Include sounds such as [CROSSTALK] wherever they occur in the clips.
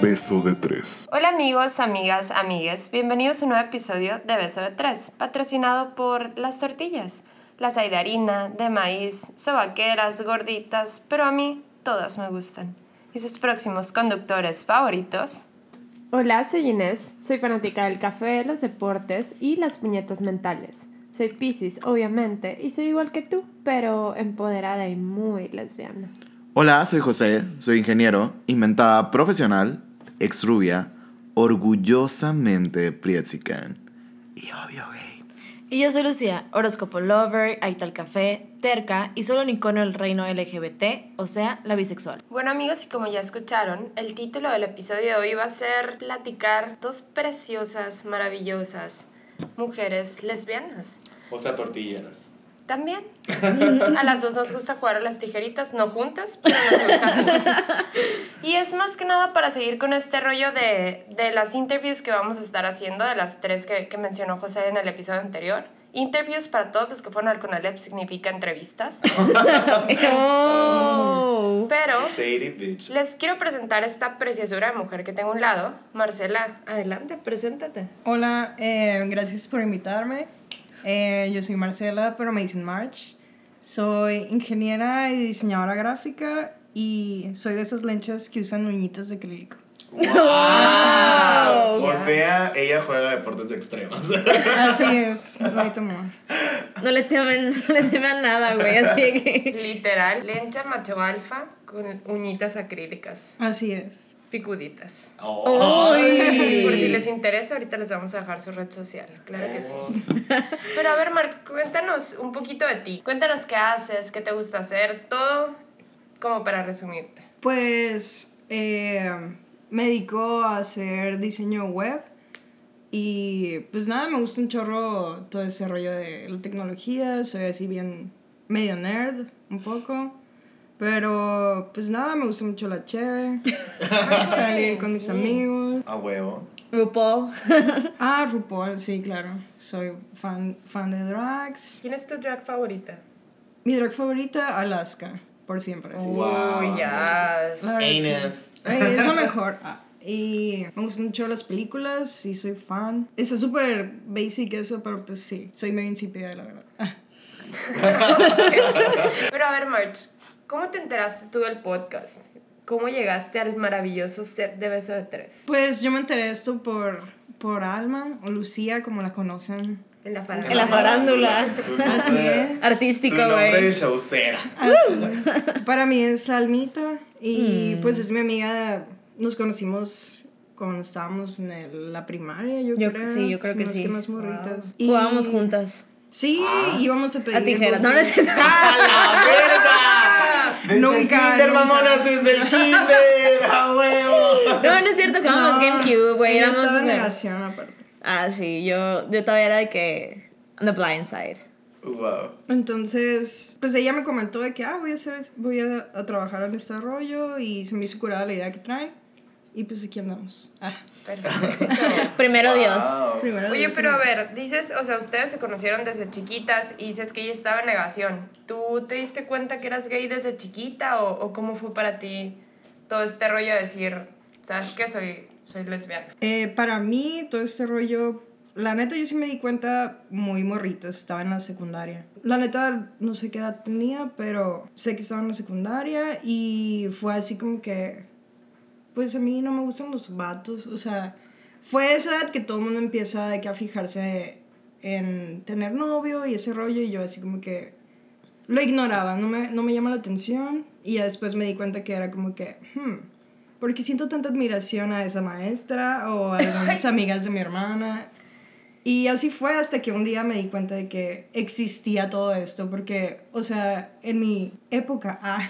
Beso de Tres. Hola amigos, amigas, amigues, bienvenidos a un nuevo episodio de Beso de Tres, patrocinado por las tortillas. Las hay de harina, de maíz, sobaqueras, gorditas, pero a mí todas me gustan. Y sus próximos conductores favoritos. Hola, soy Inés, soy fanática del café, los deportes y las puñetas mentales. Soy Pisces, obviamente, y soy igual que tú, pero empoderada y muy lesbiana. Hola, soy José, soy ingeniero, inventada profesional, ex rubia, orgullosamente prietsican y obvio gay. Y yo soy Lucía, horóscopo lover, aital café, terca y solo un icono del reino LGBT, o sea, la bisexual. Bueno amigos, y como ya escucharon, el título del episodio de hoy va a ser platicar dos preciosas, maravillosas mujeres lesbianas. O sea, tortilleras. También. A las dos nos gusta jugar a las tijeritas, no juntas, pero nos gusta. Y es más que nada para seguir con este rollo de, de las interviews que vamos a estar haciendo, de las tres que, que mencionó José en el episodio anterior. Interviews para todos los que fueron al Conalep significa entrevistas. Oh. Pero les quiero presentar esta preciosura de mujer que tengo a un lado. Marcela, adelante, preséntate. Hola, eh, gracias por invitarme. Eh, yo soy Marcela, pero me dicen March. Soy ingeniera y diseñadora gráfica y soy de esas lenchas que usan uñitas de acrílico. ¡Wow! O sea, ella juega deportes extremos. Así es, no hay temor. No le temen, no le temen nada, güey, así que... Literal, lencha macho alfa con uñitas acrílicas, Así es. Picuditas. Oh. Por si les interesa, ahorita les vamos a dejar su red social, claro que sí. Pero a ver, Mart, cuéntanos un poquito de ti. Cuéntanos qué haces, qué te gusta hacer, todo como para resumirte. Pues eh, me dedico a hacer diseño web y pues nada, me gusta un chorro todo ese rollo de la tecnología, soy así bien medio nerd, un poco. Pero pues nada, me gusta mucho la cheve, [LAUGHS] salir con mis amigos. A huevo. RuPaul. [LAUGHS] Ah, RuPaul, sí, claro. Soy fan, fan de drags. ¿Quién es tu drag favorita? Mi drag favorita, Alaska, por siempre. así. Wow. Verdad, sí. Anus. Es lo [LAUGHS] mejor. Ah, y me gustan mucho las películas y soy fan. Está súper basic eso, pero pues sí, soy medio insípida, la verdad. Ah. Pero a ver, March, ¿cómo te enteraste tú del podcast? ¿Cómo llegaste al maravilloso set de Beso de Tres? Pues yo me enteré de esto por, por Alma o Lucía, como la conocen. En la farándula. En la farándula. Así es. Artístico, güey. de showcera. Para mí es Almita y Mm. pues es mi amiga. Nos conocimos cuando estábamos en el- la primaria, yo, Yo- creo. sí, yo creo si que no es sí. más morritas. Y- Jugábamos juntas. Sí, íbamos a pedir. A tijeras. No, no es. ¡A la verga! Desde Nunca, el kinder, nunca. mamonas, desde el kinder. ¡A huevo! No, no es cierto, jugábamos No, GameCube, güey. Éramos súper- negación aparte. Ah, sí, yo, yo todavía era de que. On the blind side. Wow. Entonces, pues ella me comentó de que, ah, voy a hacer, voy a, a trabajar en este rollo y se me hizo curada la idea que trae. Y pues aquí andamos. Ah, Perfecto. [LAUGHS] Primero Dios. Wow. primero Oye, Dios pero a ver, dices, o sea, ustedes se conocieron desde chiquitas y dices que ella estaba en negación. ¿Tú te diste cuenta que eras gay desde chiquita o, o cómo fue para ti todo este rollo de decir, sabes que soy, soy lesbiana? Eh, para mí, todo este rollo, la neta yo sí me di cuenta muy morrita, estaba en la secundaria. La neta no sé qué edad tenía, pero sé que estaba en la secundaria y fue así como que, pues a mí no me gustan los vatos, o sea, fue esa edad que todo el mundo empieza de que a fijarse en tener novio y ese rollo y yo así como que lo ignoraba, no me, no me llama la atención y ya después me di cuenta que era como que, hmm, ¿por qué siento tanta admiración a esa maestra o a [LAUGHS] algunas amigas de mi hermana? Y así fue hasta que un día me di cuenta de que existía todo esto, porque, o sea, en mi época [LAUGHS] ah,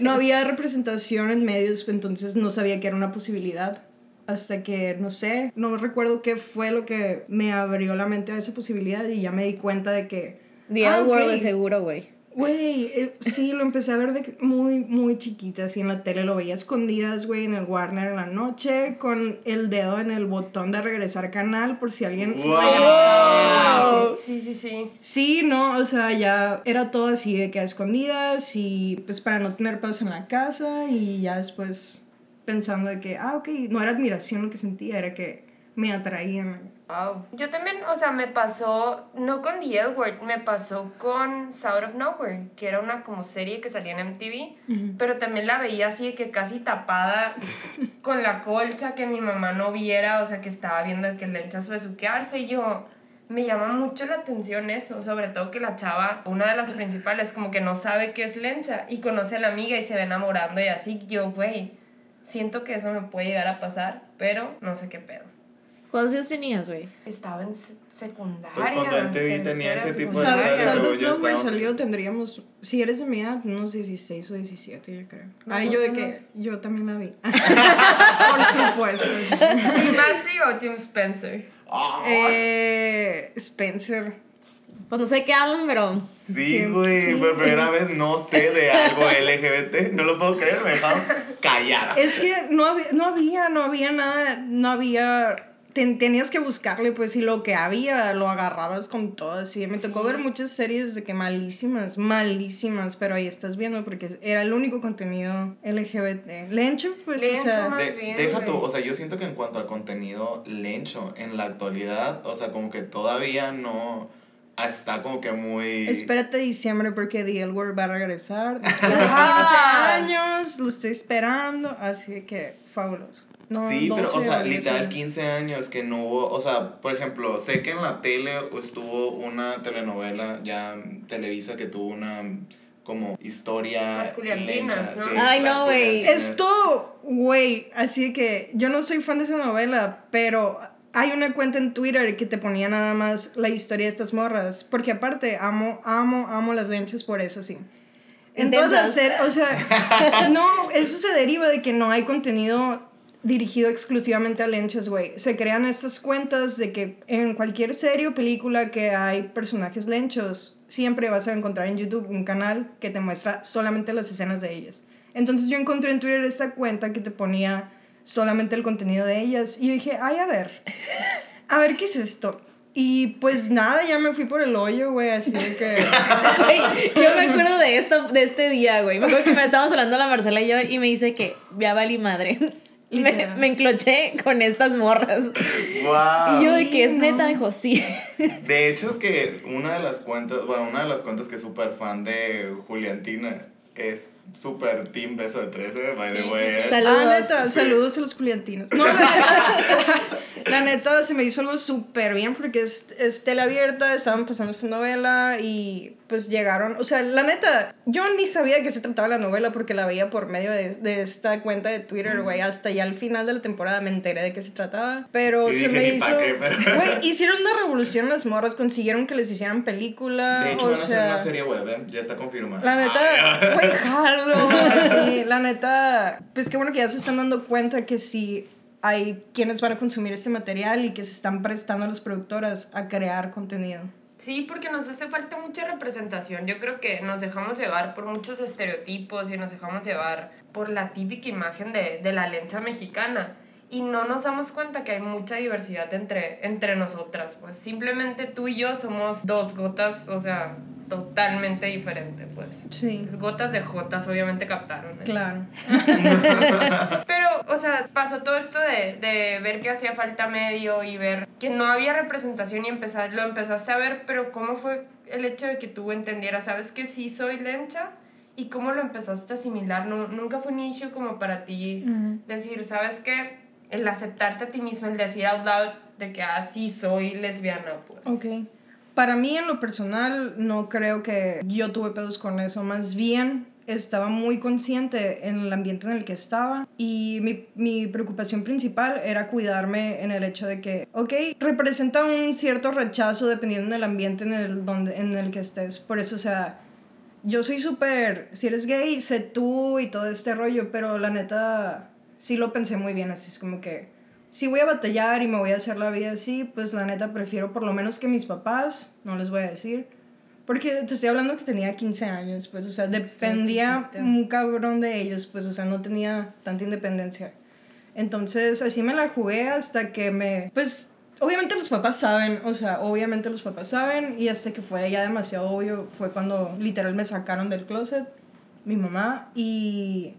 no había representación en medios, entonces no sabía que era una posibilidad. Hasta que, no sé, no recuerdo qué fue lo que me abrió la mente a esa posibilidad y ya me di cuenta de que... The ah, Other World ok, de seguro, güey. Güey, eh, sí, lo empecé a ver de muy, muy chiquita, así en la tele, lo veía escondidas, güey, en el Warner en la noche, con el dedo en el botón de regresar canal, por si alguien... Wow. Sí, sí, sí. Sí, no, o sea, ya era todo así de que a escondidas y pues para no tener pedos en la casa y ya después pensando de que, ah, ok, no era admiración lo que sentía, era que me atraían. Wow. Yo también, o sea, me pasó, no con The L Word, me pasó con Sound of Nowhere, que era una como serie que salía en MTV, pero también la veía así que casi tapada [LAUGHS] con la colcha, que mi mamá no viera, o sea, que estaba viendo que lenchas besuquearse y yo... Me llama mucho la atención eso, sobre todo que la chava, una de las principales, como que no sabe qué es lencha y conoce a la amiga y se ve enamorando y así, yo, güey, siento que eso me puede llegar a pasar, pero no sé qué pedo. ¿Cuántos años tenías, güey? Estaba en se- secundaria. Pues cuando en TV tenía ese tipo de Nowhere estábamos- salió, tendríamos, si eres de mi edad, unos 16 o 17, yo creo. Ay, yo de que, Nosotros. yo también la vi. [LAUGHS] Por supuesto. ¿Y Maxi o Tim Spencer? Eh, Spencer. Pues no sé qué hablan, pero. Sí, Sí, güey, sí, por sí. primera vez no sé de algo LGBT, no lo puedo creer, me dejaron callada. Es que no había, no había, no había nada, no había... ten- tenías que buscarle, pues, y lo que había lo agarrabas con todo, así. Me tocó ver muchas series de que malísimas, malísimas, pero ahí estás viendo porque era el único contenido LGBT. Lencho, pues, Lencho, o sea... más De- bien, deja tú, o sea, yo siento que en cuanto al contenido lencho en la actualidad, o sea, como que todavía no está como que muy... Espérate diciembre porque The L Word va a regresar después de [LAUGHS] 15 Ah. años, lo estoy esperando, así que fabuloso. No, Sí, pero, 12 o sea, 10 literal años. 15 años que no hubo, o sea, por ejemplo, sé que en la tele estuvo una telenovela, ya Televisa, que tuvo una como historia... Las Juliantinas, lencha, ¿no? sí, Ay, no, güey. Esto, güey, así que yo no soy fan de esa novela, pero hay una cuenta en Twitter que te ponía nada más la historia de estas morras, porque aparte amo, amo, amo las lenchas por eso, sí. Entonces, o sea, [LAUGHS] no, eso se deriva de que no hay contenido dirigido exclusivamente a lenchas, güey. Se crean estas cuentas de que en cualquier serie o película que hay personajes lenchos, siempre vas a encontrar en YouTube un canal que te muestra solamente las escenas de ellas. Entonces yo encontré en Twitter esta cuenta que te ponía solamente el contenido de ellas y yo dije, ay, a ver, a ver qué es esto. Y pues nada, ya me fui por el hoyo, güey, así que... [LAUGHS] Yo me acuerdo de esto, de este día, güey. Me acuerdo que me estábamos hablando la Marcela y yo y me dice que ya valí madre. Me, me encloché con estas morras. Wow. Y yo de que es no. neta, dijo, sí. De hecho que una de las cuentas, bueno, una de las cuentas que es súper fan de Juliantina es súper team beso de 13, by the way. sí, sí. Saludos. Ah, neta, Sí. saludos a los culiantinos. [LAUGHS] No, neta, la neta se me hizo algo súper bien porque es, es tele abierta, estaban pasando esta novela y pues llegaron, o sea, la neta, yo ni sabía de qué se trataba la novela porque la veía por medio de, de esta cuenta de Twitter, güey, hasta ya al final de la temporada me enteré de qué se trataba, pero se dije, me "Ni hizo, qué", pero- [LAUGHS] güey, hicieron una revolución las morras, consiguieron que les hicieran película, De hecho, o van a hacer una serie web, ¿eh? Ya está confirmada. la neta, güey, jalo, [LAUGHS] así, la neta, pues qué bueno que ya se están dando cuenta que sí hay quienes van a consumir este material y que se están prestando a las productoras a crear contenido. Sí, porque nos hace falta mucha representación. Yo creo que nos dejamos llevar por muchos estereotipos y nos dejamos llevar por la típica imagen de, de la lencha mexicana. Y no nos damos cuenta que hay mucha diversidad entre, entre nosotras. Pues simplemente tú y yo somos dos gotas, o sea, totalmente diferente, pues. Sí, Es gotas de jotas, obviamente captaron. ¿eh? claro. [LAUGHS] Pero, o sea, pasó todo esto de, de ver que hacía falta medio y ver que no había representación y empezar, lo empezaste a ver, pero ¿cómo fue el hecho de que tú entendieras, sabes que sí soy lencha? ¿Y cómo lo empezaste a asimilar? No, nunca fue un issue como para ti decir, ¿sabes qué? El aceptarte a ti misma, el decir out loud de que, ah, sí soy lesbiana, pues. Ok. Para mí, en lo personal, no creo que yo tuve pedos con eso. Más bien, estaba muy consciente en el ambiente en el que estaba y mi, mi preocupación principal era cuidarme en el hecho de que, ok, representa un cierto rechazo dependiendo del ambiente en el, donde, en el que estés. Por eso, o sea, yo soy súper, si eres gay, sé tú y todo este rollo, pero la neta, sí lo pensé muy bien, así es como que si voy a batallar y me voy a hacer la vida así, pues la neta prefiero por lo menos que mis papás, no les voy a decir, porque te estoy hablando que tenía 15 años, pues, o sea, dependía chiquita. un cabrón de ellos, pues, o sea, no tenía tanta independencia. Entonces, así me la jugué hasta que me, pues, obviamente los papás saben, o sea, obviamente los papás saben, y hasta que fue ya demasiado obvio, fue cuando literal me sacaron del closet, mi mamá, y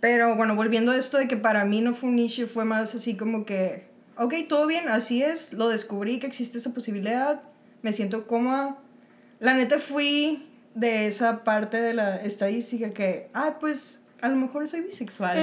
Pero bueno, volviendo a esto de que para mí no fue un issue, fue más así como que, ok, todo bien, así es, lo descubrí que existe esa posibilidad, me siento cómoda. La neta fui de esa parte de la estadística que, ah, pues a lo mejor soy bisexual.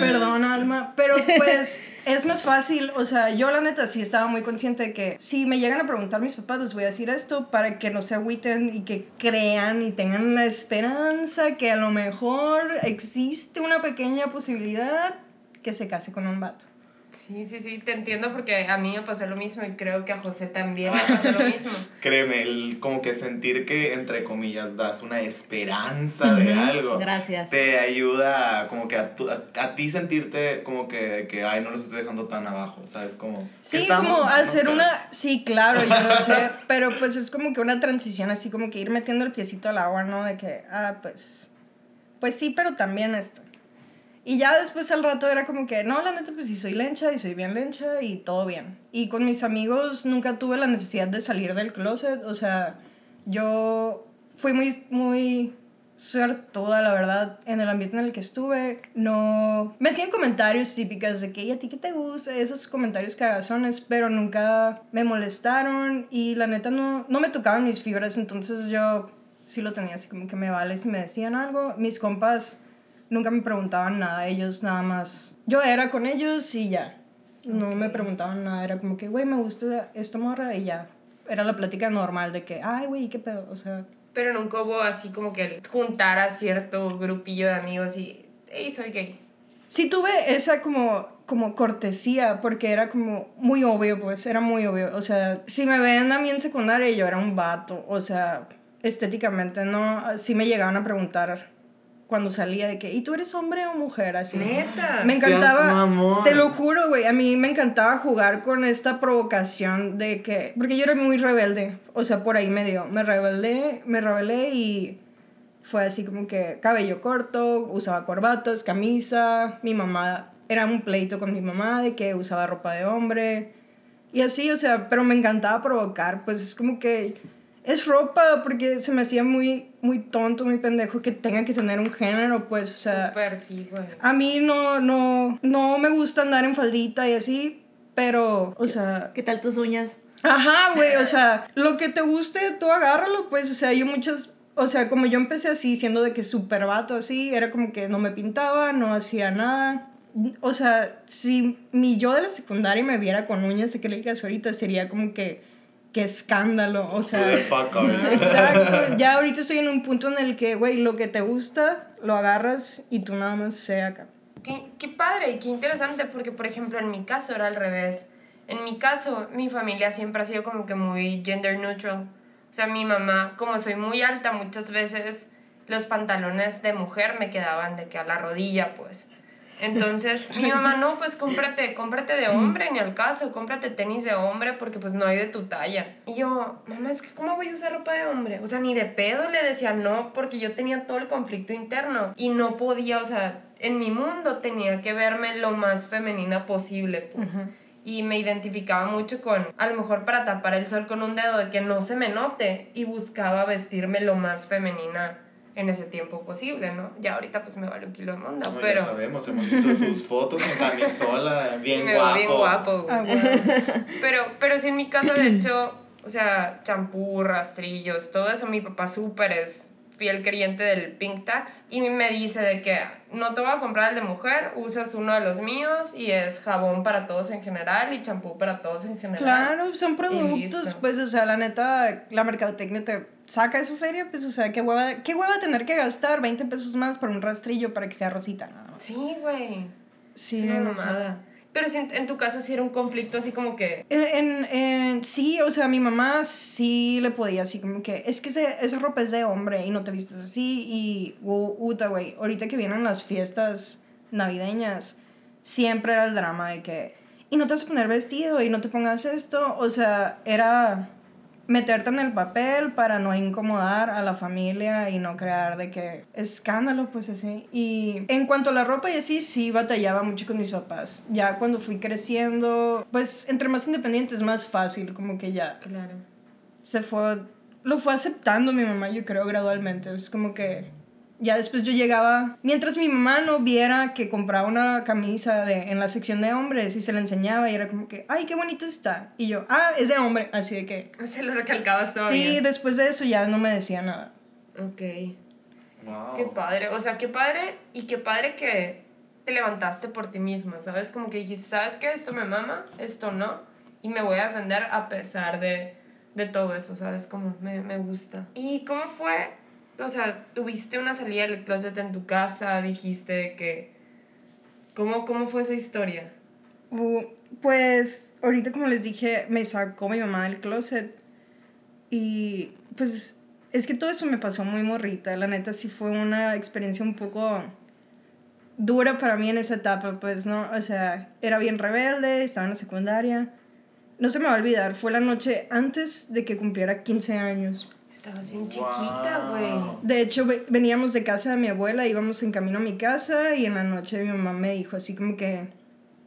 Perdón, Alma, pero pues [LAUGHS] es más fácil, o sea, yo la neta sí estaba muy consciente de que si me llegan a preguntar mis papás, les voy a decir esto para que no se agüiten y que crean y tengan la esperanza que a lo mejor existe una pequeña posibilidad que se case con un vato. Sí, sí, sí, te entiendo porque a mí me pasó lo mismo y creo que a José también le pasó lo mismo. [LAUGHS] Créeme, el, como que sentir que, entre comillas, das una esperanza de algo. Gracias. Te ayuda como que a, tu- a, a ti sentirte como que, que, ay, no los estoy dejando tan abajo, ¿sabes? Como... Sí, estamos, como al ¿no? ser una... Sí, claro, yo lo sé, [LAUGHS] pero pues es como que una transición así como que ir metiendo el piecito al agua, ¿no? De que, ah, pues... Pues sí, pero también esto. Y ya después al rato era como que, no, la neta, pues sí soy lencha y soy bien lencha y todo bien. Y con mis amigos nunca tuve la necesidad de salir del closet, o sea, yo fui muy, muy suertuda, la verdad, en el ambiente en el que estuve. No... Me hacían comentarios típicas de que, ¿y a ti qué te gusta? Esos comentarios cagazones, pero nunca me molestaron y la neta no, no me tocaban mis fibras, entonces yo sí lo tenía así como que me vale si me decían algo. Mis compas nunca me preguntaban nada, ellos nada más. Yo era con ellos y ya. No me preguntaban nada, era como que, güey, me gusta esta morra y ya. Era la plática normal de que, ay, güey, ¿qué pedo? O sea, Pero nunca hubo así como que juntar a cierto grupillo de amigos y, hey, soy gay. sí tuve esa como, como cortesía, porque era como muy obvio, pues, era muy obvio. O sea, si me ven a mí en secundaria, yo era un vato, o sea, estéticamente, ¿no? Sí me llegaban a preguntar cuando salía de que, ¿y tú eres hombre o mujer? Así. Neta. Me encantaba, te lo juro, güey, a mí me encantaba jugar con esta provocación de que, porque yo era muy rebelde, o sea, por ahí medio, me rebelé, me rebelé y fue así como que cabello corto, usaba corbatas, camisa, mi mamá, era un pleito con mi mamá de que usaba ropa de hombre y así, o sea, pero me encantaba provocar, pues es como que es ropa porque se me hacía muy, muy tonto, muy pendejo que tenga que tener un género, pues, o sea... Súper, sí, güey. A mí no, no, no me gusta andar en faldita y así, pero, o sea, ¿Qué tal tus uñas? ajá, güey, o sea, [LAUGHS] lo que te guste, tú agárralo, pues, o sea, yo muchas, o sea, como yo empecé así, siendo de que súper vato, así, era como que no me pintaba, no hacía nada. O sea, si mi yo de la secundaria me viera con uñas, sé que le digas ahorita, sería como que, qué escándalo, o sea... [LAUGHS] Exacto. Ya ahorita estoy en un punto en el que, güey, lo que te gusta, lo agarras y tú nada más sea acá. Qué, qué padre y qué interesante porque, por ejemplo, en mi caso era al revés. En mi caso, mi familia siempre ha sido como que muy gender neutral. O sea, mi mamá, como soy muy alta, muchas veces los pantalones de mujer me quedaban de que a la rodilla, pues. Entonces, [LAUGHS] mi mamá, no, pues cómprate, cómprate de hombre, ni al caso, cómprate tenis de hombre porque pues no hay de tu talla. Y yo, mamá, es que ¿cómo voy a usar ropa de hombre? O sea, ni de pedo le decía no porque yo tenía todo el conflicto interno y no podía, o sea, en mi mundo tenía que verme lo más femenina posible, pues. Y me identificaba mucho con, a lo mejor para tapar el sol con un dedo, de que no se me note y buscaba vestirme lo más femenina en ese tiempo posible, ¿no? Ya ahorita pues me vale un kilo de monda, No, pero... ya sabemos, hemos visto tus fotos en camisola, [LAUGHS] bien me guapo. bien guapo. Ah, bueno. [LAUGHS] Pero, pero sí, en mi caso, de hecho, o sea, champú, rastrillos, todo eso, mi papá súper es fiel creyente del Pink Tax. Y me dice de que no te voy a comprar el de mujer, usas uno de los míos y es jabón para todos en general y champú para todos en general. Claro, son productos, pues, o sea, la neta, la mercadotecnia te saca esa feria, pues, o sea, qué hueva, qué hueva tener que gastar 20 pesos más por un rastrillo para que sea rosita, nada más. Sí, güey. Sí, Sí, no. Pero si en, tu casa sí era un conflicto así como que... En, en, sí, o sea, mi mamá sí le podía así como que, es que ese- esa ropa es de hombre y no te vistes así y, u- uta, güey, ahorita que vienen las fiestas navideñas, siempre era el drama de que, y no te vas a poner vestido y no te pongas esto, o sea, era meterte en el papel para no incomodar a la familia y no crear de que escándalo, pues así. Y en cuanto a la ropa y así, sí batallaba mucho con mis papás. Ya cuando fui creciendo, pues entre más independiente es más fácil, como que ya Claro. se fue, lo fue aceptando mi mamá, yo creo, gradualmente. Es como que Ya después yo llegaba, mientras mi mamá no viera que compraba una camisa de, en la sección de hombres y se la enseñaba y era como que, ay, qué bonita está. Y yo, ah, es de hombre, así de que... Se lo recalcabas todavía. Sí, después de eso ya no me decía nada. Ok. Qué padre. O sea, qué padre y qué padre que te levantaste por ti misma, ¿sabes? Como que dijiste, ¿sabes qué? Esto me mama, esto no. Y me voy a defender a pesar de, de todo eso, ¿sabes? Como me, me gusta. ¿Y cómo fue? O sea, tuviste una salida del closet en tu casa, dijiste que... ¿Cómo, cómo fue esa historia? Uh, pues ahorita como les dije, me sacó mi mamá del closet y pues es que todo eso me pasó muy morrita, la neta sí fue una experiencia un poco dura para mí en esa etapa, pues no, o sea, era bien rebelde, estaba en la secundaria. No se me va a olvidar, fue la noche antes de que cumpliera 15 años. Estabas bien chiquita, güey. De hecho, ve- veníamos de casa de mi abuela, íbamos en camino a mi casa y en la noche mi mamá me dijo así como que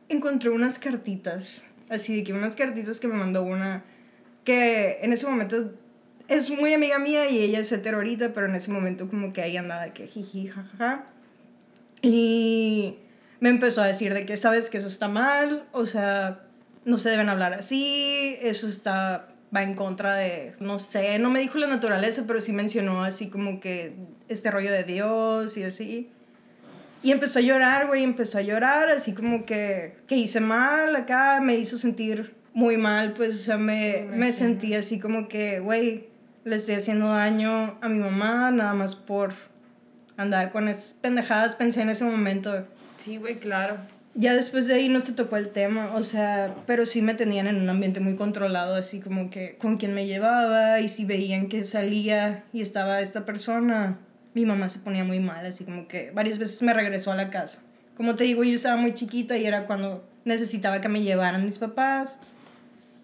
encontré unas cartitas, así de que unas cartitas que me mandó una que en ese momento es muy amiga mía y ella es hetero ahorita, pero en ese momento como que ahí andaba que jiji, jajaja. Y me empezó a decir de que sabes que eso está mal, o sea, no se deben hablar así, eso está va en contra de, no sé, no me dijo la naturaleza, pero sí mencionó así como que este rollo de Dios y así. Y empezó a llorar, güey, empezó a llorar, así como que, que hice mal acá, me hizo sentir muy mal, pues, o sea, me, me sentí así como que, güey, le estoy haciendo daño a mi mamá, nada más por andar con esas pendejadas, pensé en ese momento. Sí, güey, claro. Ya después de ahí no se tocó el tema, o sea, pero sí me tenían en un ambiente muy controlado, así como que con quién me llevaba y si veían que salía y estaba esta persona, mi mamá se ponía muy mal, así como que varias veces me regresó a la casa. Como te digo, yo estaba muy chiquita y era cuando necesitaba que me llevaran mis papás.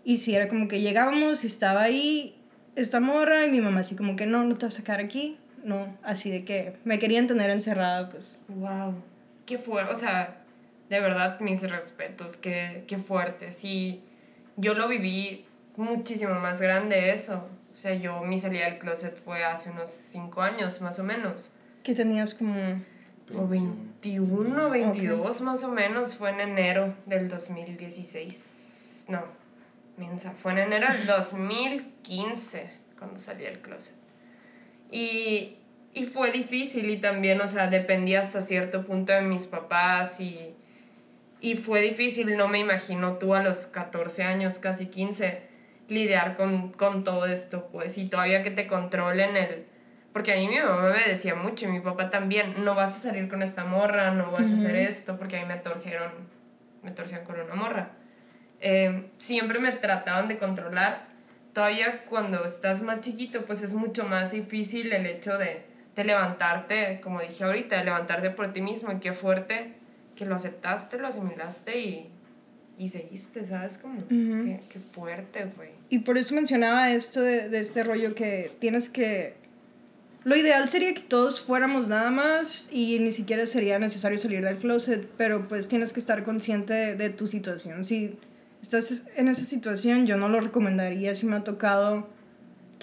Y si era como que llegábamos y estaba ahí esta morra y mi mamá así como que no, no te vas a sacar aquí. No, así de que me querían tener encerrada, pues. Wow. Qué fuerte, o sea, de verdad mis respetos, qué, qué fuerte. Sí, yo lo viví muchísimo más grande eso. O sea, yo mi salida del closet fue hace unos 5 años más o menos. Que tenías como... O 21, 22 más o menos. Fue en enero del 2016. No, mensa. Fue en enero del 2015 cuando salí del closet. Y, y fue difícil y también, o sea, dependía hasta cierto punto de mis papás y, y fue difícil. No me imagino tú a los 14 años, casi 15, lidiar con, con todo esto, pues, y todavía que te controlen el... Porque a mí mi mamá me decía mucho y mi papá también, no vas a salir con esta morra, no vas a hacer esto, porque a mí me torcieron, me torcieron con una morra. Eh, siempre me trataban de controlar. Todavía cuando estás más chiquito, pues es mucho más difícil el hecho de, de levantarte, como dije ahorita, de levantarte por ti mismo y qué fuerte que lo aceptaste, lo asimilaste y, y seguiste, ¿sabes? Como, qué, qué fuerte, güey. Y por eso mencionaba esto de, de este rollo que tienes que... Lo ideal sería que todos fuéramos nada más y ni siquiera sería necesario salir del closet, pero pues tienes que estar consciente de, de tu situación. Si estás en esa situación, yo no lo recomendaría si me ha tocado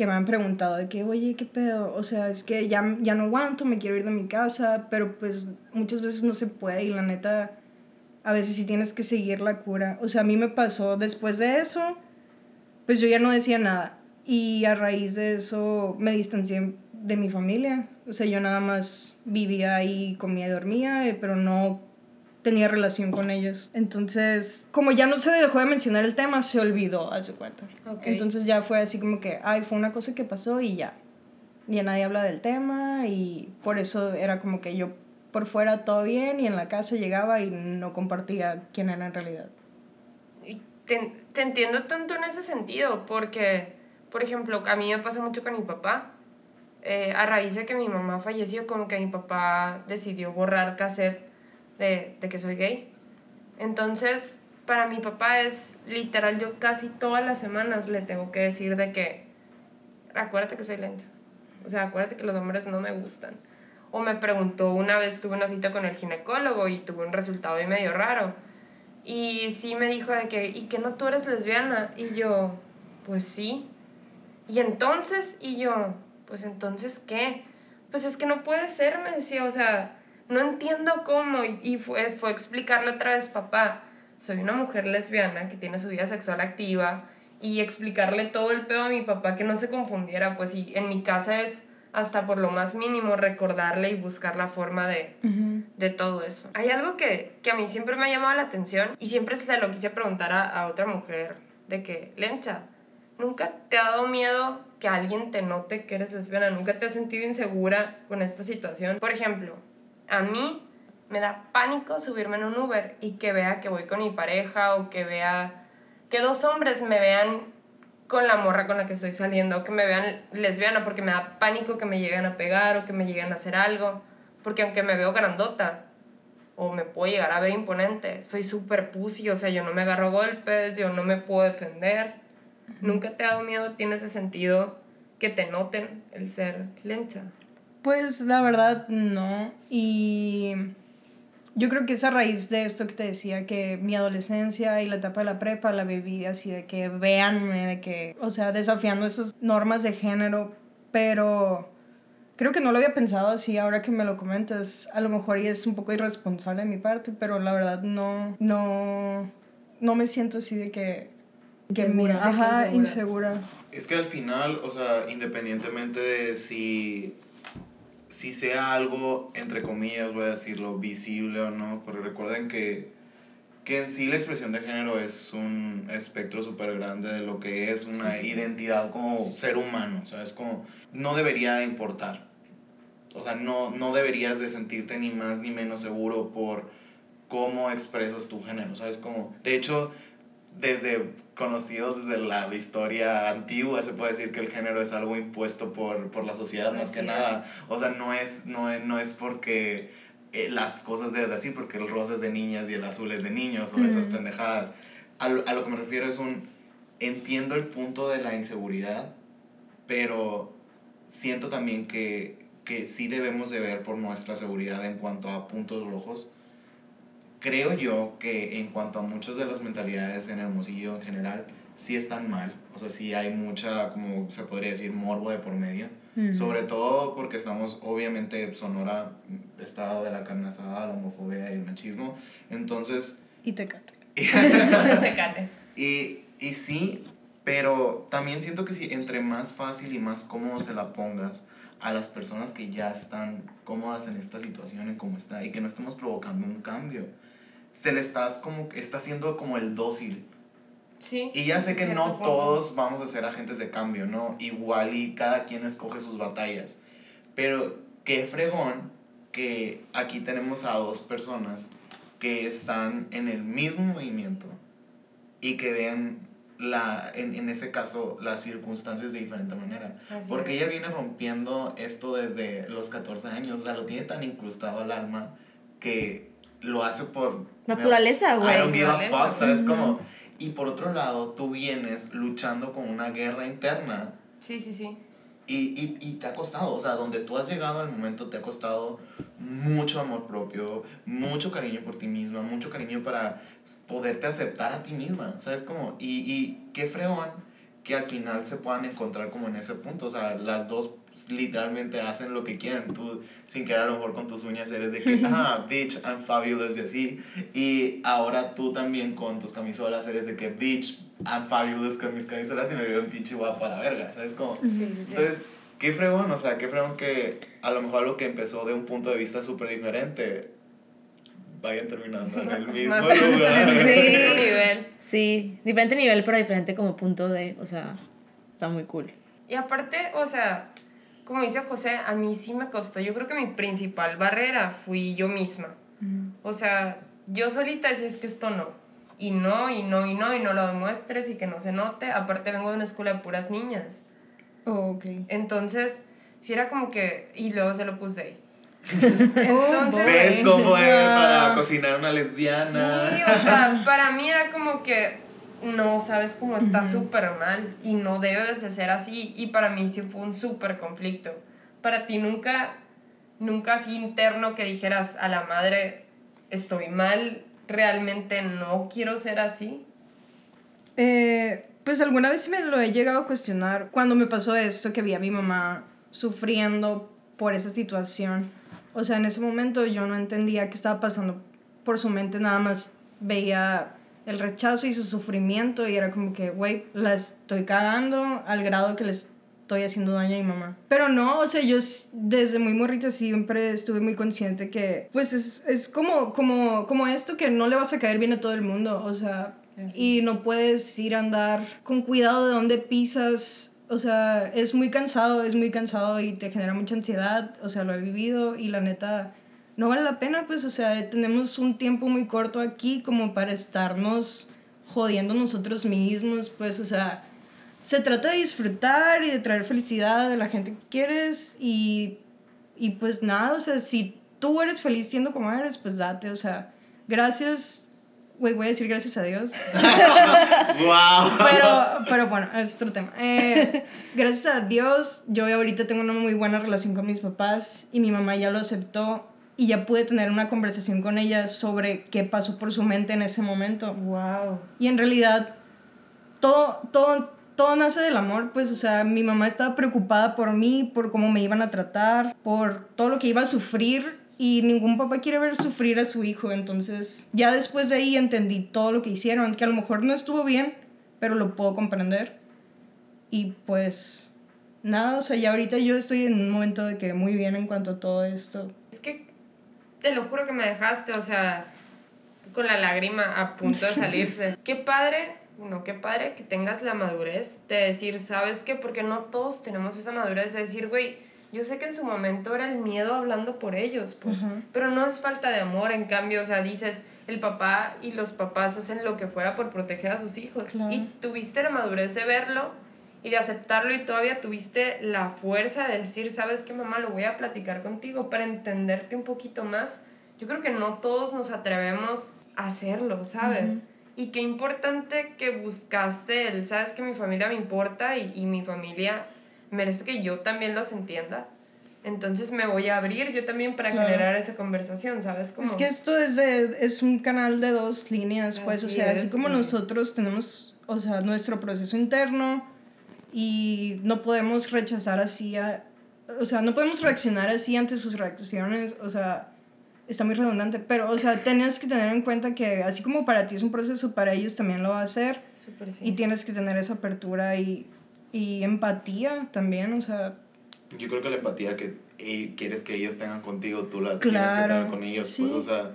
que me han preguntado de que, oye, ¿qué pedo? O sea, es que ya, ya no aguanto, me quiero ir de mi casa, pero pues muchas veces no se puede y la neta, a veces sí tienes que seguir la cura. O sea, a mí me pasó después de eso, pues yo ya no decía nada. Y a raíz de eso me distancié de mi familia. O sea, yo nada más vivía ahí, comía y dormía, eh, pero no tenía relación con ellos. Entonces, como ya no se dejó de mencionar el tema, se olvidó, hace cuenta. Entonces ya fue así como que, ay, fue una cosa que pasó y ya. Ya nadie habla del tema y por eso era como que yo por fuera todo bien y en la casa llegaba y no compartía quién era en realidad. Y te, te entiendo tanto en ese sentido, porque, por ejemplo, a mí me pasa mucho con mi papá. Eh, a raíz de que mi mamá falleció, como que mi papá decidió borrar cassette de, de que soy gay. Entonces, para mi papá es literal, yo casi todas las semanas le tengo que decir de que, acuérdate que soy lento. O sea, acuérdate que los hombres no me gustan. O me preguntó, una vez tuve una cita con el ginecólogo y tuve un resultado ahí medio raro. Y sí me dijo de que, ¿y que no tú eres lesbiana? Y yo, pues sí. Y entonces, y yo, pues entonces, ¿qué? pues es que no puede ser, me decía, o sea, no entiendo cómo. Y, fue, fue explicarle otra vez, papá, soy una mujer lesbiana que tiene su vida sexual activa y explicarle todo el pedo a mi papá que no se confundiera, pues y en mi casa es hasta por lo más mínimo recordarle y buscar la forma de, de todo eso. Hay algo que, que a mí siempre me ha llamado la atención y siempre se lo quise preguntar a, a otra mujer, de que, Lencha, ¿nunca te ha dado miedo que alguien te note que eres lesbiana? ¿Nunca te has sentido insegura con esta situación? Por ejemplo, a mí me da pánico subirme en un Uber y que vea que voy con mi pareja o que vea que dos hombres me vean con la morra con la que estoy saliendo, o que me vean lesbiana porque me da pánico que me lleguen a pegar o que me lleguen a hacer algo, porque aunque me veo grandota o me puedo llegar a ver imponente, soy súper pussy, o sea, yo no me agarro golpes, yo no me puedo defender. ¿Nunca te ha dado miedo, tiene ese sentido que te noten el ser lencha? Pues la verdad no. Y yo creo que es a raíz de esto que te decía, que mi adolescencia y la etapa de la prepa la viví así de que véanme, de que, o sea, desafiando esas normas de género, pero creo que no lo había pensado así ahora que me lo comentas. A lo mejor y es un poco irresponsable de mi parte, pero la verdad no, no, no me siento así de que... que Insegura, que ajá, insegura. insegura. Es que al final, o sea, independientemente de si, si sea algo, entre comillas, voy a decirlo, visible o no, porque recuerden que, que en sí la expresión de género es un espectro súper grande de lo que es una identidad como ser humano, ¿sabes? Como no debería importar. O sea, no, no deberías de sentirte ni más ni menos seguro por cómo expresas tu género, ¿sabes? Como, de hecho, desde conocidos desde la historia antigua se puede decir que el género es algo impuesto por, por la sociedad más Así que es. nada. O sea, no es, no es, no es porque eh, las cosas de así, porque el rosa es de niñas y el azul es de niños o esas pendejadas. A lo, a lo que me refiero es un, entiendo el punto de la inseguridad, pero siento también que, que sí debemos de ver por nuestra seguridad en cuanto a puntos rojos. Creo yo que en cuanto a muchas de las mentalidades en Hermosillo en general, sí están mal. O sea, sí hay mucha, como se podría decir, morbo de por medio. Sobre todo porque estamos, obviamente, Sonora, estado de la carne asada, la homofobia y el machismo. Entonces, Y te cate. Tecate. [LAUGHS] [LAUGHS] y, y sí, pero también siento que si entre más fácil y más cómodo se la pongas a las personas que ya están cómodas en esta situación, en cómo está, y que no estamos provocando un cambio, se le estás como, está siendo como el dócil. Sí. Y ya sé que no punto. todos vamos a ser agentes de cambio, ¿no? Igual y cada quien escoge sus batallas. Pero qué fregón que aquí tenemos a dos personas que están en el mismo movimiento y que vean la, en, en ese caso las circunstancias de diferente manera. Así Porque es. ella viene rompiendo esto desde los 14 años, o sea, lo tiene tan incrustado al alma que lo hace por... Naturaleza, güey. I don't give a fuck, ¿sabes cómo? Y por otro lado, tú vienes luchando con una guerra interna Sí, sí, sí. y, y, y te ha costado, o sea, donde tú has llegado al momento te ha costado mucho amor propio, mucho cariño por ti misma, mucho cariño para poderte aceptar a ti misma, ¿sabes cómo? Y, y qué fregón que al final se puedan encontrar como en ese punto, o sea, las dos literalmente hacen lo que quieren, tú sin querer a lo mejor con tus uñas eres de que, ah, bitch, I'm fabulous y así, y ahora tú también con tus camisolas eres de que, bitch, I'm fabulous con mis camisolas y me veo un pinche guapo a la verga, ¿sabes cómo? Sí, sí, sí. Entonces, qué fregón, o sea, qué fregón que a lo mejor algo que empezó de un punto de vista súper diferente vayan terminando en el [LAUGHS] mismo lugar. [LAUGHS] Sí. nivel. Sí, diferente nivel, pero diferente como punto de, o sea, está muy cool. Y aparte, o sea, como dice José, a mí sí me costó. Yo creo que mi principal barrera fui yo misma. O sea, yo solita decía es que esto no. Y no, y no, y no, y no lo demuestres y que no se note. Aparte vengo de una escuela de puras niñas. Oh, ok. Entonces, sí era como que... Y luego se lo puse ahí. [LAUGHS] Entonces... ¿Ves cómo es para cocinar una lesbiana? Sí, o sea, [LAUGHS] para mí era como que no sabes cómo está súper mal y no debes de ser así. Y para mí sí fue un súper conflicto. Para ti nunca, nunca así interno que dijeras a la madre, estoy mal, realmente no quiero ser así. Eh, pues alguna vez sí me lo he llegado a cuestionar cuando me pasó esto, que vi a mi mamá sufriendo por esa situación. O sea, en ese momento yo no entendía qué estaba pasando por su mente, nada más veía el rechazo y su sufrimiento y era como que, güey, la estoy cagando al grado que les estoy haciendo daño a mi mamá. Pero no, o sea, yo desde muy morrita siempre estuve muy consciente que, pues es, es como, como, como esto que no le vas a caer bien a todo el mundo, o sea, y no puedes ir a andar con cuidado de dónde pisas. O sea, es muy cansado, es muy cansado y te genera mucha ansiedad. O sea, lo he vivido y la neta, no vale la pena, pues, o sea, tenemos un tiempo muy corto aquí como para estarnos jodiendo nosotros mismos, pues, o sea, se trata de disfrutar y de traer felicidad de la gente que quieres y, y pues nada, o sea, si tú eres feliz siendo como eres, pues date, o sea, gracias, güey, voy a decir gracias a Dios, [LAUGHS] ¡Wow! pero, pero bueno, es otro tema. Eh, gracias a Dios, yo ahorita tengo una muy buena relación con mis papás y mi mamá ya lo aceptó y ya pude tener una conversación con ella sobre qué pasó por su mente en ese momento. Wow. Y en realidad, todo, todo, todo nace del amor, pues, o sea, mi mamá estaba preocupada por mí, por cómo me iban a tratar, por todo lo que iba a sufrir. Y ningún papá quiere ver sufrir a su hijo. Entonces, ya después de ahí entendí todo lo que hicieron, que a lo mejor no estuvo bien, pero lo puedo comprender. Y pues, nada, o sea, ya ahorita yo estoy en un momento de que muy bien en cuanto a todo esto. Es que te lo juro que me dejaste, o sea, con la lágrima a punto de [LAUGHS] salirse. qué padre, no, qué padre que tengas la madurez de decir, ¿sabes qué? Porque no todos tenemos esa madurez de decir, güey, yo sé que en su momento era el miedo hablando por ellos, pues, pero no es falta de amor, en cambio, o sea, dices, el papá y los papás hacen lo que fuera por proteger a sus hijos. Claro. Y tuviste la madurez de verlo y de aceptarlo y todavía tuviste la fuerza de decir, sabes qué mamá, lo voy a platicar contigo para entenderte un poquito más. Yo creo que no todos nos atrevemos a hacerlo, ¿sabes? Y qué importante que buscaste el, sabes que mi familia me importa y, y mi familia merece que yo también los entienda. Entonces me voy a abrir yo también para Claro. generar esa conversación, ¿sabes? Como, Es que esto es, de, es un canal de dos líneas, pues, o Así sea, es, así como güey. nosotros tenemos, o sea, nuestro proceso interno y no podemos rechazar así, a, o sea, no podemos reaccionar así ante sus reacciones, o sea, está muy redundante, pero, o sea, tienes que tener en cuenta que así como para ti es un proceso, para ellos también lo va a ser Súper sí. y tienes que tener esa apertura y, y empatía también, o sea, Yo creo que la empatía que eh, quieres que ellos tengan contigo, tú la tienes que Claro, tener con ellos. sí. Pues, o sea,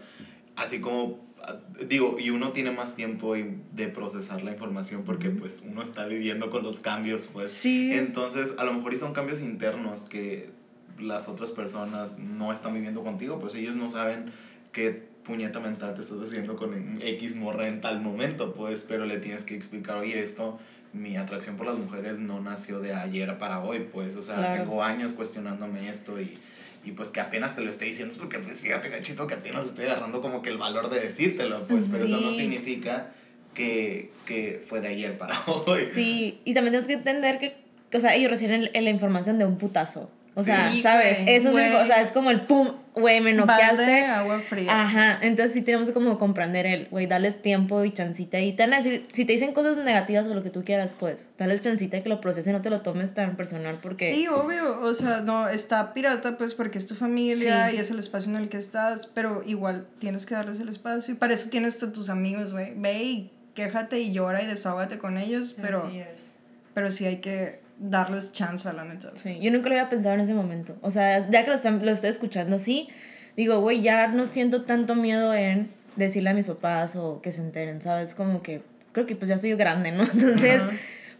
así como, ah, digo, y uno tiene más tiempo de procesar la información porque pues uno está viviendo con los cambios, pues. Sí. Entonces, a lo mejor y son cambios internos que las otras personas no están viviendo contigo, pues ellos no saben qué puñeta mental te estás haciendo con X morra en tal momento, pues, pero le tienes que explicar, oye, esto, mi atracción por las mujeres no nació de ayer para hoy, pues, o sea, Claro. tengo años cuestionándome esto y, y pues que apenas te lo esté diciendo es porque, pues, fíjate, gachito, que apenas estoy agarrando como que el valor de decírtelo, pues, pero eso no significa que, que fue de ayer para [LAUGHS] hoy. Sí, y también tienes que entender que, que, o sea, ellos reciben el- la información de un putazo. O sea, Sí, ¿sabes? güey. Eso es, o sea, es como el pum, güey, me noqueaste. agua fría. Ajá, entonces sí tenemos que como comprender el, güey, darles tiempo y chancita y te van a decir, si te dicen cosas negativas o lo que tú quieras, pues, darles chancita que lo procesen, no te lo tomes tan personal porque... Sí, obvio, o sea, no, está pirata pues porque es tu familia Sí. y es el espacio en el que estás, pero igual tienes que darles el espacio y para eso tienes a tus amigos, güey, ve y quéjate y llora y desahógate con ellos, pero, Así es. pero sí hay que darles chance, la neta. Sí, yo nunca lo había pensado en ese momento. O sea, ya que lo, están- lo estoy escuchando así, digo, güey, ya no siento tanto miedo en decirle a mis papás o que se enteren, ¿sabes? Como que creo que pues ya soy grande, ¿no? [LAUGHS] Entonces,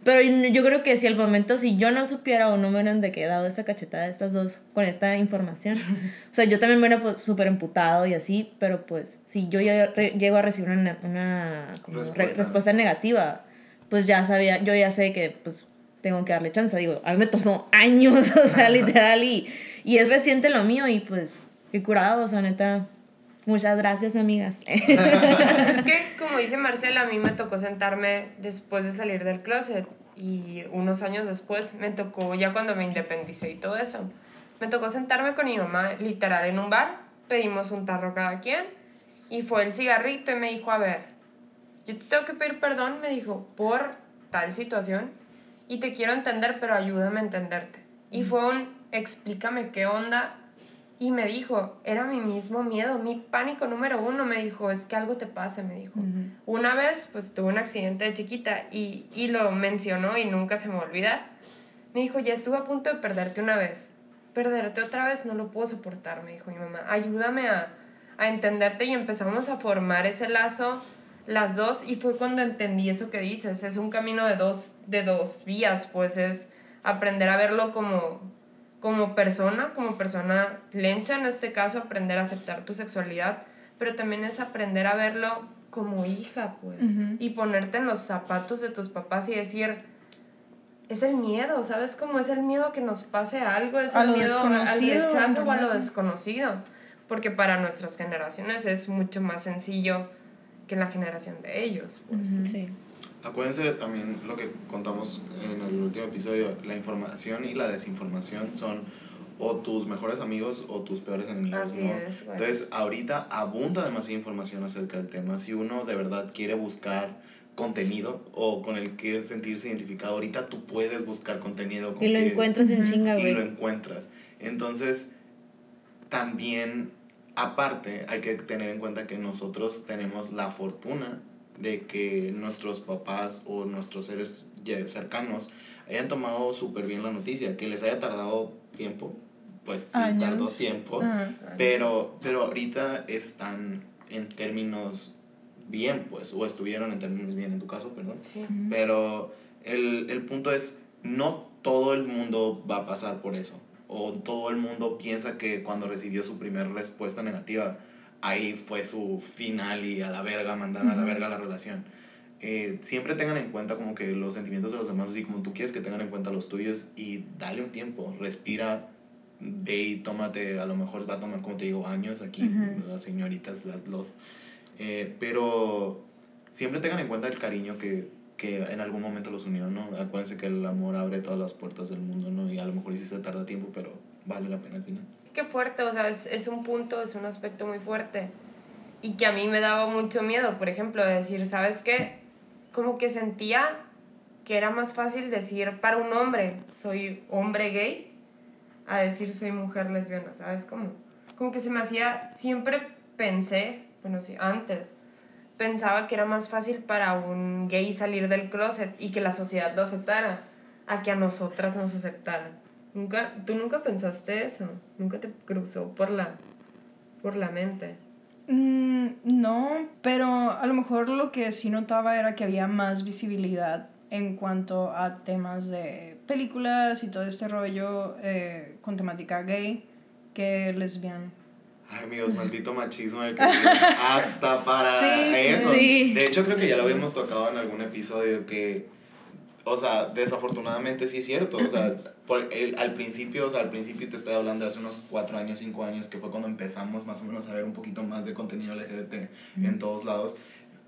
pero yo creo que si al momento, si yo no supiera o no me hubieran de que dado esa cachetada de estas dos con esta información, [LAUGHS] o sea, yo también me hubiera pues, súper emputado y así, pero pues si yo ya re- llego a recibir una, una como re- Respuesta. respuesta negativa, pues ya sabía, yo ya sé que pues tengo que darle chance. Digo, a mí me tomó [LAUGHS] años, o sea, literal, y, y es reciente lo mío y pues, qué curado, o sea, neta. Muchas gracias, amigas. [LAUGHS] Es que, como dice Marcela, a mí me tocó sentarme después de salir del closet y unos años después me tocó, ya cuando me independicé y todo eso, me tocó sentarme con mi mamá literal en un bar, pedimos un tarro cada quien y fue el cigarrito y me dijo, a ver, yo te tengo que pedir perdón, me dijo, por tal situación y te quiero entender, pero ayúdame a entenderte. Y fue un, explícame qué onda. Y me dijo, era mi mismo miedo, mi pánico número uno, me dijo, es que algo te pase, me dijo. Una vez, pues tuve un accidente de chiquita y, y lo mencionó y nunca se me va a olvidar. Me dijo, ya estuve a punto de perderte una vez. Perderte otra vez no lo puedo soportar, me dijo mi mamá. Ayúdame a, a entenderte y empezamos a formar ese lazo las dos y fue cuando entendí eso que dices. Es un camino de dos, de dos vías, pues es aprender a verlo como, como persona, como persona lencha en este caso, aprender a aceptar tu sexualidad, pero también es aprender a verlo como hija, pues, y ponerte en los zapatos de tus papás y decir, es el miedo, ¿sabes? cómo es el miedo a que nos pase algo, es A el miedo al rechazo o a lo desconocido, porque para nuestras generaciones es mucho más sencillo que en la generación de ellos, pues. Sí. Acuérdense también lo que contamos en el último episodio, la información y la desinformación son o tus mejores amigos o tus peores enemigos, Así ¿no? es, güey. Entonces, ahorita abunda demasiada información acerca del tema. Si uno de verdad quiere buscar contenido o con el que sentirse identificado, ahorita tú puedes buscar contenido con Y lo encuentras en chinga, y lo encuentras. Entonces, también, aparte, hay que tener en cuenta que nosotros tenemos la fortuna de que nuestros papás o nuestros seres ya cercanos hayan tomado súper bien la noticia, que les haya tardado tiempo, pues sí, Años. tardó tiempo, Ajá. pero, pero ahorita están en términos bien, pues, o estuvieron en términos bien en tu caso, perdón. Sí. Pero el, el punto es, no todo el mundo va a pasar por eso. O todo el mundo piensa que cuando recibió su primera respuesta negativa, ahí fue su final y a la verga, mandan a la verga la relación. Eh, siempre tengan en cuenta como que los sentimientos de los demás, así como tú quieres que tengan en cuenta los tuyos y dale un tiempo, respira, ve y tómate, a lo mejor va a tomar, como te digo, años aquí, las señoritas, las, los... eh, pero siempre tengan en cuenta el cariño que, que en algún momento los unió, ¿no? Acuérdense que el amor abre todas las puertas del mundo, ¿no? Y a lo mejor sí se tarda tiempo, pero vale la pena al. Qué fuerte, o sea, es, es un punto, es un aspecto muy fuerte. Y que a mí me daba mucho miedo, por ejemplo, de decir, ¿sabes qué? Como que sentía que era más fácil decir para un hombre, soy hombre gay, a decir soy mujer lesbiana, ¿sabes cómo? Como que se me hacía, siempre pensé, bueno, sí, antes, pensaba que era más fácil para un gay salir del closet y que la sociedad lo aceptara, a que a nosotras nos aceptaran. Nunca, ¿Tú nunca pensaste eso? ¿Nunca te cruzó por la, por la mente? Mm, no, pero a lo mejor lo que sí notaba era que había más visibilidad en cuanto a temas de películas y todo este rollo eh, con temática gay que lesbiana. Ay, amigos, maldito machismo del que hasta [LAUGHS] para Sí, eso. sí. De hecho, creo que ya lo habíamos tocado en algún episodio que, o sea, desafortunadamente sí es cierto. O sea, [CLEARS THROAT] por el, al principio, o sea, al principio te estoy hablando de hace unos cuatro años, cinco años, que fue cuando empezamos más o menos a ver un poquito más de contenido LGBT en todos lados.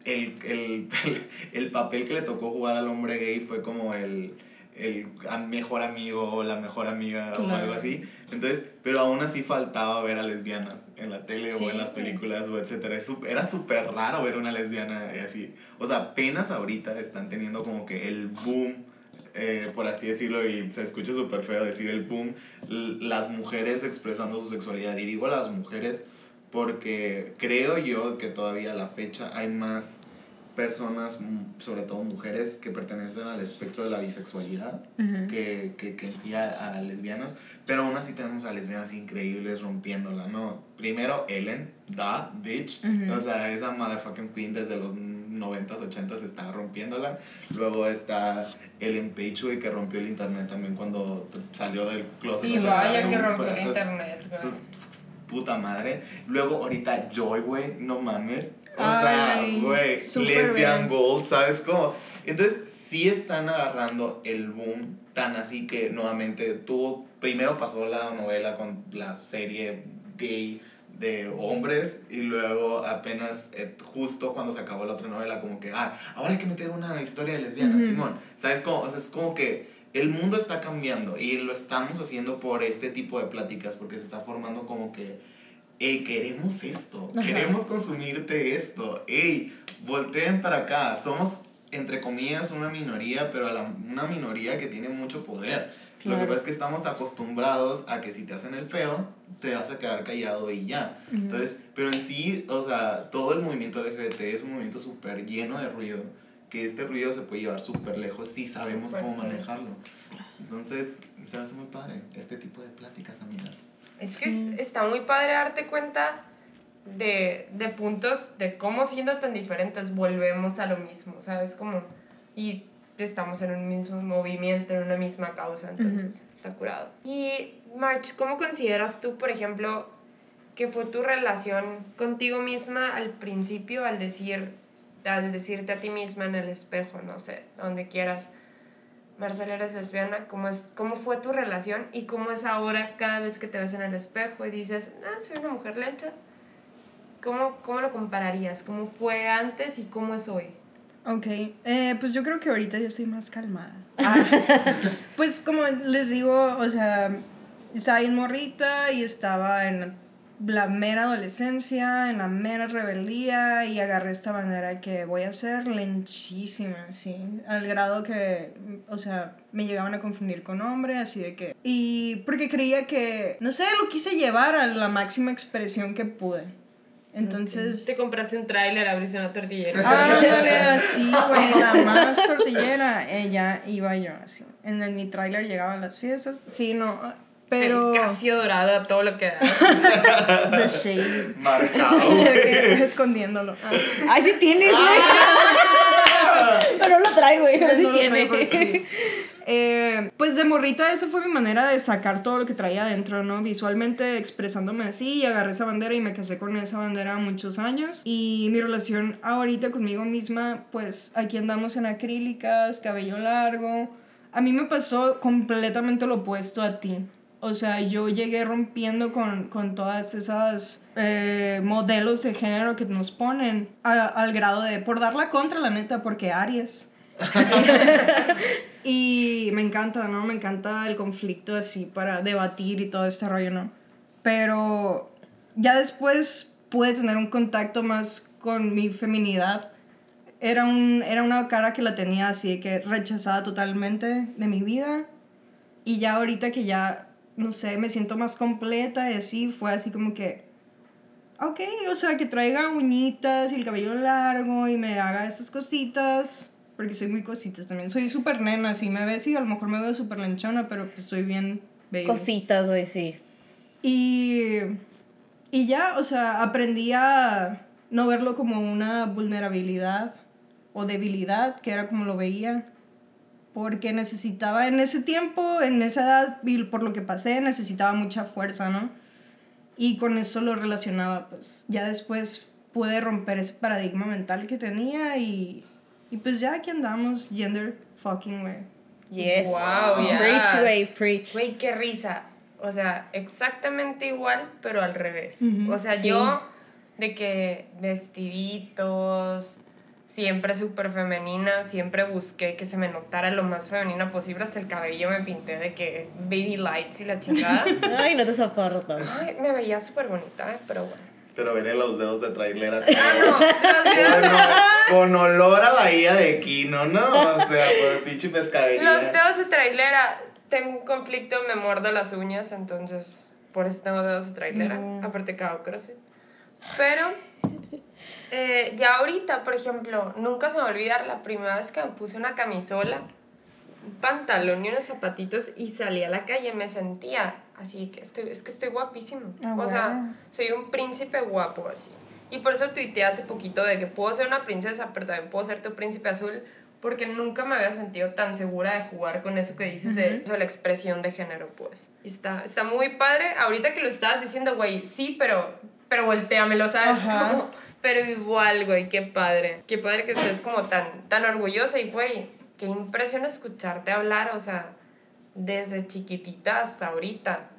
El, el, [LAUGHS] el papel que le tocó jugar al hombre gay fue como el el mejor amigo o la mejor amiga o algo así. Entonces, pero aún así faltaba ver a lesbianas en la tele Sí, o en las películas o etcétera. Era súper raro ver una lesbiana así. O sea, apenas ahorita están teniendo como que el boom, eh, por así decirlo, y se escucha súper feo decir el boom, las mujeres expresando su sexualidad. Y digo las mujeres porque creo yo que todavía a la fecha hay más personas, mm, sobre todo mujeres, que pertenecen al espectro de la bisexualidad que, que, que en sí a, a lesbianas, pero aún así tenemos a lesbianas increíbles rompiéndola, ¿no? Primero Ellen, da, bitch, o sea, esa motherfucking queen desde los 90s, 80s está rompiéndola. Luego está Ellen Page, que rompió el internet también cuando salió del closet. Y vaya que rompió el entonces, internet, güey. puta madre. Luego ahorita Joy, güey, no mames. O Ay, sea, güey, lesbian bien. gold, ¿sabes cómo? Entonces, sí están agarrando el boom tan así que nuevamente tuvo, primero pasó la novela con la serie gay de hombres y luego apenas eh, justo cuando se acabó la otra novela como que, ah, ahora hay que meter una historia de lesbiana, Simón. ¿Sabes cómo? O sea, es como que el mundo está cambiando y lo estamos haciendo por este tipo de pláticas porque se está formando como que, hey, queremos esto, Ajá. queremos consumirte esto, hey, volteen para acá, somos entre comillas una minoría, pero a la- una minoría que tiene mucho poder. Lo que Claro. pasa es que estamos acostumbrados a que si te hacen el feo, te vas a quedar callado y ya. Entonces, pero en sí, o sea, todo el movimiento LGBT es un movimiento súper lleno de ruido, que este ruido se puede llevar súper lejos si sabemos Súper, cómo sí. manejarlo. Entonces, se me hace muy padre este tipo de pláticas, amigas. Es que es- está muy padre darte cuenta de, de puntos de cómo siendo tan diferentes volvemos a lo mismo, ¿sabes? Como, y estamos en un mismo movimiento, en una misma causa, entonces está curado. Y March, ¿cómo consideras tú, por ejemplo, que fue tu relación contigo misma al principio al decir, al decirte a ti misma en el espejo, no sé, donde quieras? Marcela, eres lesbiana, ¿cómo, es, ¿cómo fue tu relación y cómo es ahora cada vez que te ves en el espejo y dices, ah, soy una mujer lecha? ¿Cómo, ¿Cómo lo compararías? ¿Cómo fue antes y cómo es hoy? Ok, eh, pues yo creo que ahorita yo estoy más calmada. Ah, [LAUGHS] pues como les digo, o sea, estaba bien morrita y estaba en la mera adolescencia, en la mera rebeldía y agarré esta bandera que voy a ser lenchísima, sí, al grado que, o sea, me llegaban a confundir con hombre, así de que... Y porque creía que, no sé, lo quise llevar a la máxima expresión que pude. Entonces... Te compraste un tráiler, abriste una tortillera. Ándale, así, güey, la más tortillera. Ella iba yo así. En el, mi tráiler llegaban las fiestas. Sí, no, pero. El Casio dorado a todo lo que da. [LAUGHS] The shade. Marcado. [LAUGHS] Escondiéndolo. Ah, [LAUGHS] Ay, sí tiene, güey. Pero no lo trae, güey. Pero sí no traigo, sí. Eh, pues de morrita esa fue mi manera de sacar todo lo que traía adentro, ¿no? Visualmente expresándome así y agarré esa bandera y me casé con esa bandera muchos años. Y mi relación ahorita conmigo misma, pues aquí andamos en acrílicas, cabello largo. A mí me pasó completamente lo opuesto a ti. O sea, yo llegué rompiendo con, con todas esas eh, modelos de género que nos ponen a- al grado de, por dar la contra, la neta, porque Aries. [LAUGHS] Y me encanta, ¿no? Me encanta el conflicto así para debatir y todo este rollo, ¿no? Pero ya después pude tener un contacto más con mi feminidad. Era, un, era una cara que la tenía así que rechazada totalmente de mi vida. Y ya ahorita que ya, no sé, me siento más completa y así, fue así como que, ok, o sea, que traiga uñitas y el cabello largo y me haga estas cositas. Porque soy muy cositas también. Soy súper nena, si me ves y a lo mejor me veo súper lenchona, pero pues estoy bien baby. Cositas, güey, sí. Y, y ya, o sea, aprendí a no verlo como una vulnerabilidad o debilidad, que era como lo veía. Porque necesitaba, en ese tiempo, en esa edad, y por lo que pasé, necesitaba mucha fuerza, ¿no? Y con eso lo relacionaba, pues. Ya después pude romper ese paradigma mental que tenía y, y pues ya aquí andamos, gender fucking way. Yes. Wow, yes. Preach, güey, preach. Güey, qué risa. O sea, exactamente igual, pero al revés. O sea, sí. yo de que vestiditos, siempre súper femenina, siempre busqué que se me notara lo más femenina posible. Hasta el cabello me pinté de que baby lights y la chingada. [LAUGHS] Ay, no te soporto. Ay, me veía súper bonita, ¿eh? pero bueno. Pero veré los dedos de trailera. [LAUGHS] Ah, no, los dedos, con, con olor a bahía de quino, ¿no? O sea, por el pinche pescadería. los dedos de trailera. Tengo un conflicto, me muerdo las uñas, entonces por eso tengo dedos de trailera. No. Aparte hago crossfit. Pero eh, ya ahorita, por ejemplo, nunca se me va a olvidar la primera vez que me puse una camisola, un pantalón y unos zapatitos y salí a la calle, me sentía así que estoy, es que estoy guapísimo. Ah, o sea, bueno. soy un príncipe guapo así. Y por eso tuiteé hace poquito de que puedo ser una princesa, pero también puedo ser tu príncipe azul, porque nunca me había sentido tan segura de jugar con eso que dices de, de la expresión de género, pues. Y está, está muy padre. Ahorita que lo estabas diciendo, güey, sí, pero, pero volteamelo, ¿sabes? Como, pero igual, güey, qué padre. Qué padre que estés como tan, tan orgullosa y, güey, qué impresión escucharte hablar, o sea, desde chiquitita hasta ahorita.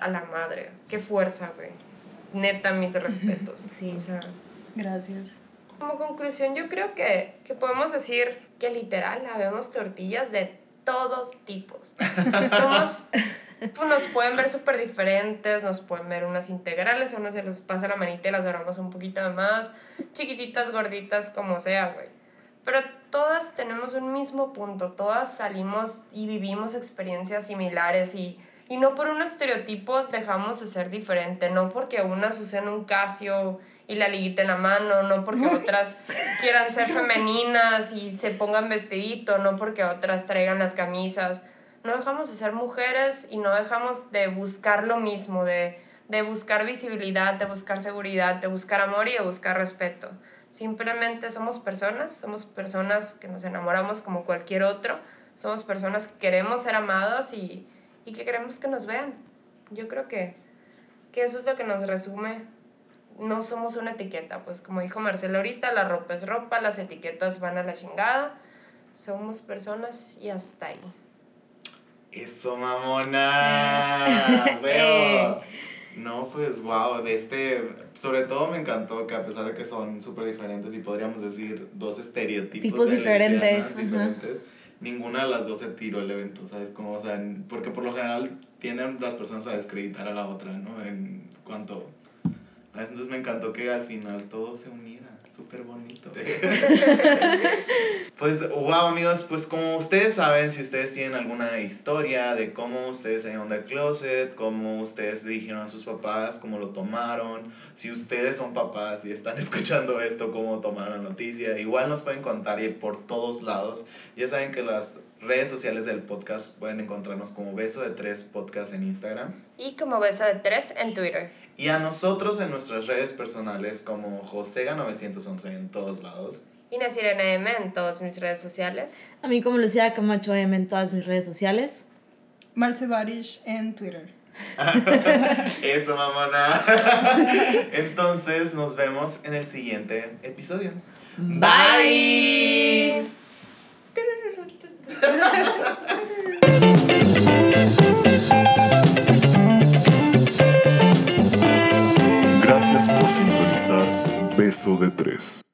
A la madre. Qué fuerza, güey. Neta, mis respetos. [LAUGHS] Sí. O sea, Gracias. como conclusión, yo creo que, que podemos decir que literal habemos tortillas de todos tipos. [LAUGHS] Somos, pues nos pueden ver súper diferentes, nos pueden ver unas integrales, a unos se les pasa la manita y las doramos un poquito más, chiquititas, gorditas, como sea, güey. Pero todas tenemos un mismo punto, todas salimos y vivimos experiencias similares y, y no por un estereotipo dejamos de ser diferente, no porque unas usen un Casio y la liguita en la mano, no porque otras [LAUGHS] quieran ser femeninas y se pongan vestidito, no porque otras traigan las camisas. No dejamos de ser mujeres y no dejamos de buscar lo mismo, de, de buscar visibilidad, de buscar seguridad, de buscar amor y de buscar respeto. Simplemente somos personas, somos personas que nos enamoramos como cualquier otro, somos personas que queremos ser amados y, y que queremos que nos vean. Yo creo que, que eso es lo que nos resume no somos una etiqueta, pues como dijo Marcelo ahorita, la ropa es ropa, las etiquetas van a la chingada, somos personas y hasta ahí. Eso, mamona. [LAUGHS] Veo. No, pues wow, de este, sobre todo me encantó que a pesar de que son súper diferentes y podríamos decir dos estereotipos Tipos de diferentes, diferentes, ninguna de las dos se tiró el evento, ¿sabes? Como, o sea, en- porque por lo general tienden las personas a descreditar a la otra, ¿no? En cuanto... Entonces me encantó que al final todo se uniera, súper bonito. [LAUGHS] Pues, wow, amigos, pues como ustedes saben, si ustedes tienen alguna historia de cómo ustedes salieron del closet, cómo ustedes le dijeron a sus papás, cómo lo tomaron, si ustedes son papás y están [LAUGHS] escuchando esto, cómo tomaron la noticia, igual nos pueden contar y por todos lados. Ya saben que las redes sociales del podcast pueden encontrarnos como Beso de Tres Podcast en Instagram. Y como beso de tres en Twitter. Y a nosotros en nuestras redes personales como Josega911 en todos lados. Inés Irene M en todas mis redes sociales. A mí como Lucía Camacho M en todas mis redes sociales. Marce Barish en Twitter. [LAUGHS] Eso, mamona. [LAUGHS] Entonces, nos vemos en el siguiente episodio. Bye. [LAUGHS] Gracias por sintonizar Beso de Tres.